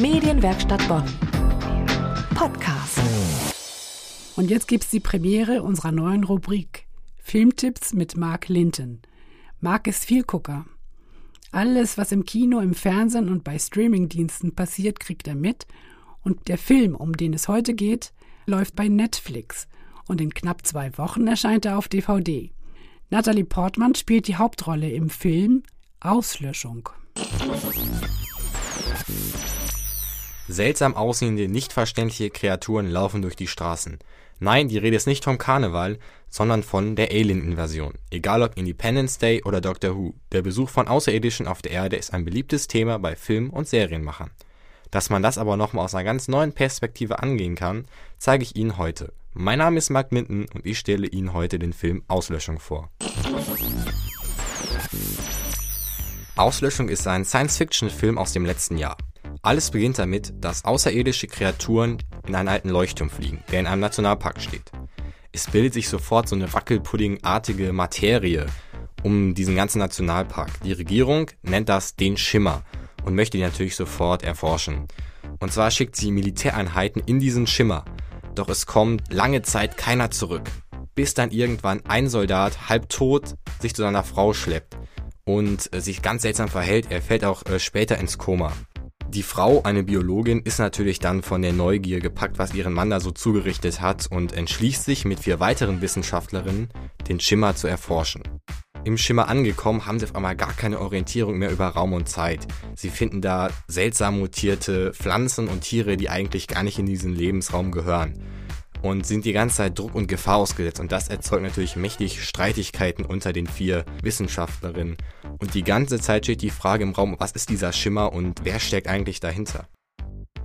Medienwerkstatt Bonn. Podcast. Und jetzt gibt's die Premiere unserer neuen Rubrik Filmtipps mit Mark Linton. Mark ist Vielgucker. Alles, was im Kino, im Fernsehen und bei Streamingdiensten passiert, kriegt er mit. Und der Film, um den es heute geht, läuft bei Netflix. Und in knapp zwei Wochen erscheint er auf DVD. Natalie Portman spielt die Hauptrolle im Film Auslöschung. Seltsam aussehende, nicht verständliche Kreaturen laufen durch die Straßen. Nein, die Rede ist nicht vom Karneval, sondern von der Alien-Invasion. Egal ob Independence Day oder Doctor Who, der Besuch von Außerirdischen auf der Erde ist ein beliebtes Thema bei Film- und Serienmachern. Dass man das aber nochmal aus einer ganz neuen Perspektive angehen kann, zeige ich Ihnen heute. Mein Name ist Mark Minton und ich stelle Ihnen heute den Film Auslöschung vor. Auslöschung ist ein Science-Fiction-Film aus dem letzten Jahr. Alles beginnt damit, dass außerirdische Kreaturen in einen alten Leuchtturm fliegen, der in einem Nationalpark steht. Es bildet sich sofort so eine wackelpuddingartige Materie um diesen ganzen Nationalpark. Die Regierung nennt das den Schimmer und möchte ihn natürlich sofort erforschen. Und zwar schickt sie Militäreinheiten in diesen Schimmer. Doch es kommt lange Zeit keiner zurück, bis dann irgendwann ein Soldat halb tot sich zu seiner Frau schleppt und äh, sich ganz seltsam verhält. Er fällt auch äh, später ins Koma. Die Frau, eine Biologin, ist natürlich dann von der Neugier gepackt, was ihren Mann da so zugerichtet hat und entschließt sich mit vier weiteren Wissenschaftlerinnen, den Schimmer zu erforschen. Im Schimmer angekommen, haben sie auf einmal gar keine Orientierung mehr über Raum und Zeit. Sie finden da seltsam mutierte Pflanzen und Tiere, die eigentlich gar nicht in diesen Lebensraum gehören und sind die ganze Zeit Druck und Gefahr ausgesetzt. Und das erzeugt natürlich mächtig Streitigkeiten unter den vier Wissenschaftlerinnen. Und die ganze Zeit steht die Frage im Raum, was ist dieser Schimmer und wer steckt eigentlich dahinter?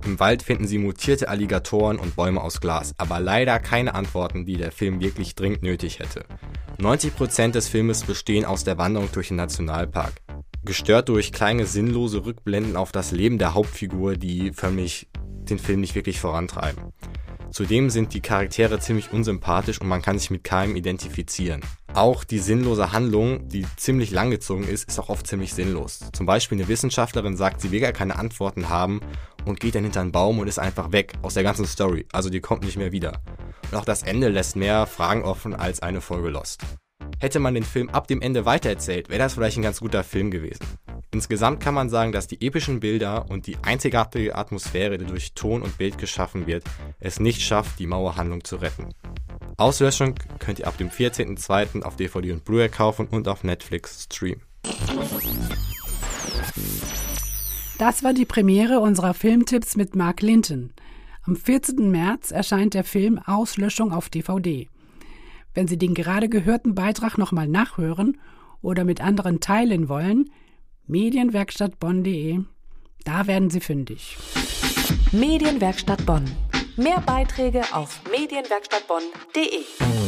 Im Wald finden sie mutierte Alligatoren und Bäume aus Glas, aber leider keine Antworten, die der Film wirklich dringend nötig hätte. 90% des Filmes bestehen aus der Wanderung durch den Nationalpark. Gestört durch kleine sinnlose Rückblenden auf das Leben der Hauptfigur, die förmlich den Film nicht wirklich vorantreiben. Zudem sind die Charaktere ziemlich unsympathisch und man kann sich mit keinem identifizieren. Auch die sinnlose Handlung, die ziemlich langgezogen ist, ist auch oft ziemlich sinnlos. Zum Beispiel eine Wissenschaftlerin sagt, sie will gar keine Antworten haben und geht dann hinter einen Baum und ist einfach weg aus der ganzen Story. Also die kommt nicht mehr wieder. Und auch das Ende lässt mehr Fragen offen als eine Folge Lost. Hätte man den Film ab dem Ende weitererzählt, wäre das vielleicht ein ganz guter Film gewesen. Insgesamt kann man sagen, dass die epischen Bilder und die einzigartige Atmosphäre, die durch Ton und Bild geschaffen wird, es nicht schafft, die Mauerhandlung zu retten. Auslöschung könnt ihr ab dem 14.02. auf DVD und Blu-ray kaufen und auf Netflix streamen. Das war die Premiere unserer Filmtipps mit Mark Linton. Am 14. März erscheint der Film Auslöschung auf DVD. Wenn Sie den gerade gehörten Beitrag nochmal nachhören oder mit anderen teilen wollen, medienwerkstattbonn.de. Da werden Sie fündig. Medienwerkstatt Bonn. Mehr Beiträge auf medienwerkstattbonn.de.